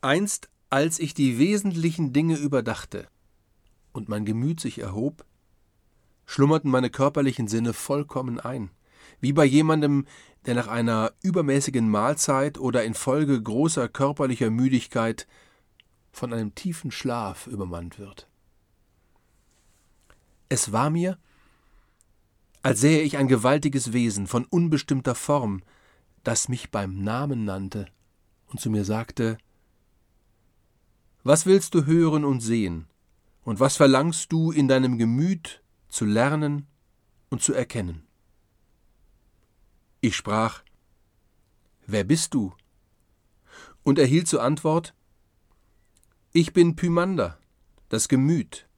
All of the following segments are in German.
Einst, als ich die wesentlichen Dinge überdachte und mein Gemüt sich erhob, schlummerten meine körperlichen Sinne vollkommen ein, wie bei jemandem, der nach einer übermäßigen Mahlzeit oder infolge großer körperlicher Müdigkeit von einem tiefen Schlaf übermannt wird. Es war mir, als sähe ich ein gewaltiges Wesen von unbestimmter Form, das mich beim Namen nannte und zu mir sagte Was willst du hören und sehen, und was verlangst du in deinem Gemüt zu lernen und zu erkennen? Ich sprach Wer bist du? und erhielt zur Antwort Ich bin Pymander, das Gemüt,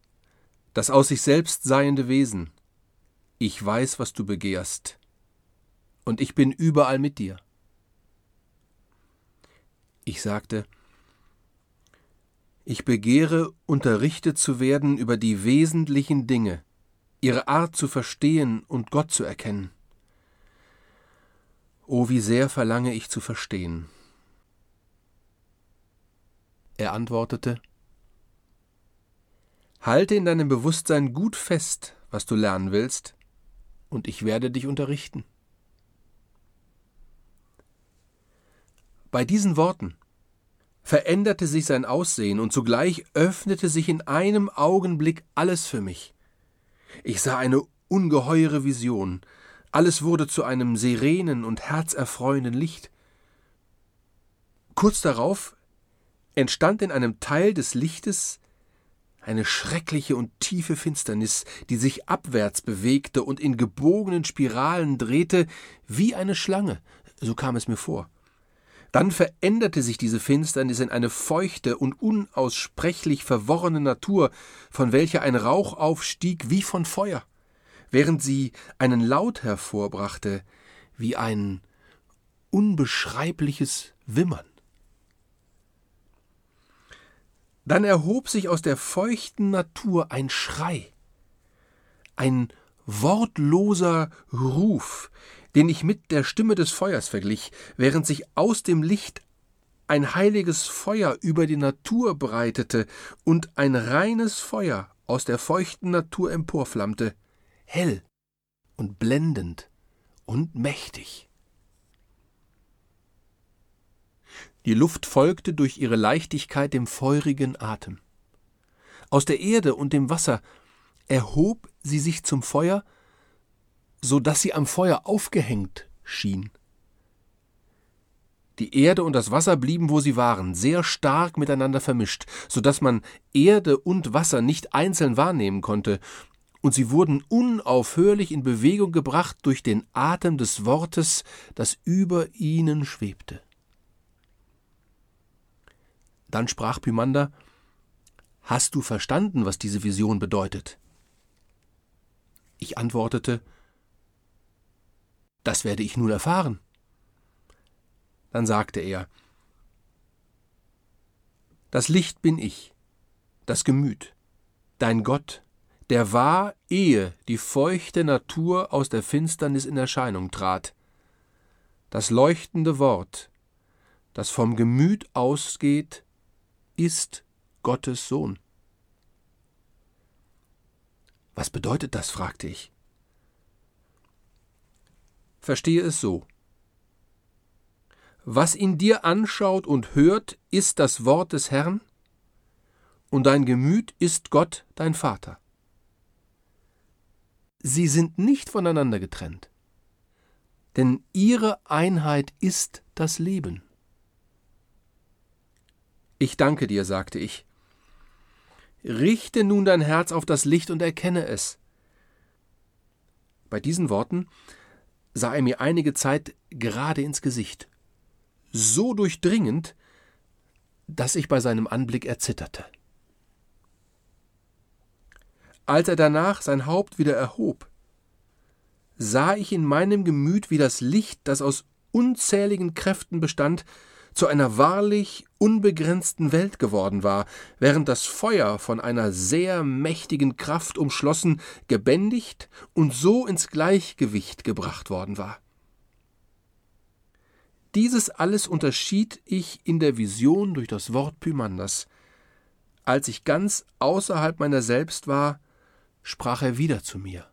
das aus sich selbst seiende Wesen, ich weiß, was du begehrst, und ich bin überall mit dir. Ich sagte, ich begehre, unterrichtet zu werden über die wesentlichen Dinge, ihre Art zu verstehen und Gott zu erkennen. O, wie sehr verlange ich zu verstehen. Er antwortete, Halte in deinem Bewusstsein gut fest, was du lernen willst, und ich werde dich unterrichten. Bei diesen Worten veränderte sich sein Aussehen und zugleich öffnete sich in einem Augenblick alles für mich. Ich sah eine ungeheure Vision, alles wurde zu einem serenen und herzerfreuenden Licht. Kurz darauf entstand in einem Teil des Lichtes eine schreckliche und tiefe Finsternis, die sich abwärts bewegte und in gebogenen Spiralen drehte wie eine Schlange, so kam es mir vor. Dann veränderte sich diese Finsternis in eine feuchte und unaussprechlich verworrene Natur, von welcher ein Rauch aufstieg wie von Feuer, während sie einen Laut hervorbrachte, wie ein unbeschreibliches Wimmern. Dann erhob sich aus der feuchten Natur ein Schrei, ein wortloser Ruf, den ich mit der Stimme des Feuers verglich, während sich aus dem Licht ein heiliges Feuer über die Natur breitete und ein reines Feuer aus der feuchten Natur emporflammte, hell und blendend und mächtig. Die Luft folgte durch ihre Leichtigkeit dem feurigen Atem. Aus der Erde und dem Wasser erhob sie sich zum Feuer, so dass sie am Feuer aufgehängt schien. Die Erde und das Wasser blieben, wo sie waren, sehr stark miteinander vermischt, so dass man Erde und Wasser nicht einzeln wahrnehmen konnte, und sie wurden unaufhörlich in Bewegung gebracht durch den Atem des Wortes, das über ihnen schwebte. Dann sprach Pymander Hast du verstanden, was diese Vision bedeutet? Ich antwortete Das werde ich nun erfahren. Dann sagte er Das Licht bin ich, das Gemüt, dein Gott, der war, ehe die feuchte Natur aus der Finsternis in Erscheinung trat. Das leuchtende Wort, das vom Gemüt ausgeht, ist Gottes Sohn. Was bedeutet das? fragte ich. Verstehe es so. Was in dir anschaut und hört, ist das Wort des Herrn, und dein Gemüt ist Gott, dein Vater. Sie sind nicht voneinander getrennt, denn ihre Einheit ist das Leben. Ich danke dir, sagte ich. Richte nun dein Herz auf das Licht und erkenne es. Bei diesen Worten sah er mir einige Zeit gerade ins Gesicht, so durchdringend, dass ich bei seinem Anblick erzitterte. Als er danach sein Haupt wieder erhob, sah ich in meinem Gemüt, wie das Licht, das aus unzähligen Kräften bestand, zu einer wahrlich unbegrenzten Welt geworden war, während das Feuer von einer sehr mächtigen Kraft umschlossen, gebändigt und so ins Gleichgewicht gebracht worden war. Dieses alles unterschied ich in der Vision durch das Wort Pymandas. Als ich ganz außerhalb meiner selbst war, sprach er wieder zu mir.